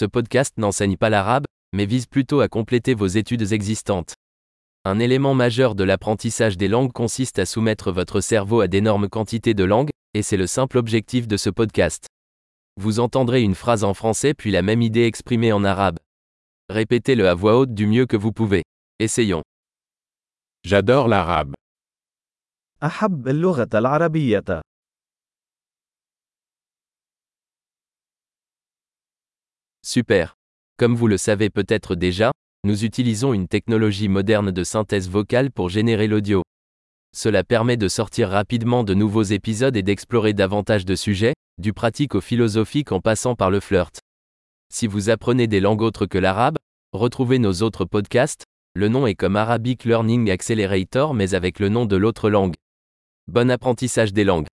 Ce podcast n'enseigne pas l'arabe, mais vise plutôt à compléter vos études existantes. Un élément majeur de l'apprentissage des langues consiste à soumettre votre cerveau à d'énormes quantités de langues, et c'est le simple objectif de ce podcast. Vous entendrez une phrase en français puis la même idée exprimée en arabe. Répétez-le à voix haute du mieux que vous pouvez. Essayons. J'adore l'arabe. Super. Comme vous le savez peut-être déjà, nous utilisons une technologie moderne de synthèse vocale pour générer l'audio. Cela permet de sortir rapidement de nouveaux épisodes et d'explorer davantage de sujets, du pratique au philosophique en passant par le flirt. Si vous apprenez des langues autres que l'arabe, retrouvez nos autres podcasts, le nom est comme Arabic Learning Accelerator mais avec le nom de l'autre langue. Bon apprentissage des langues.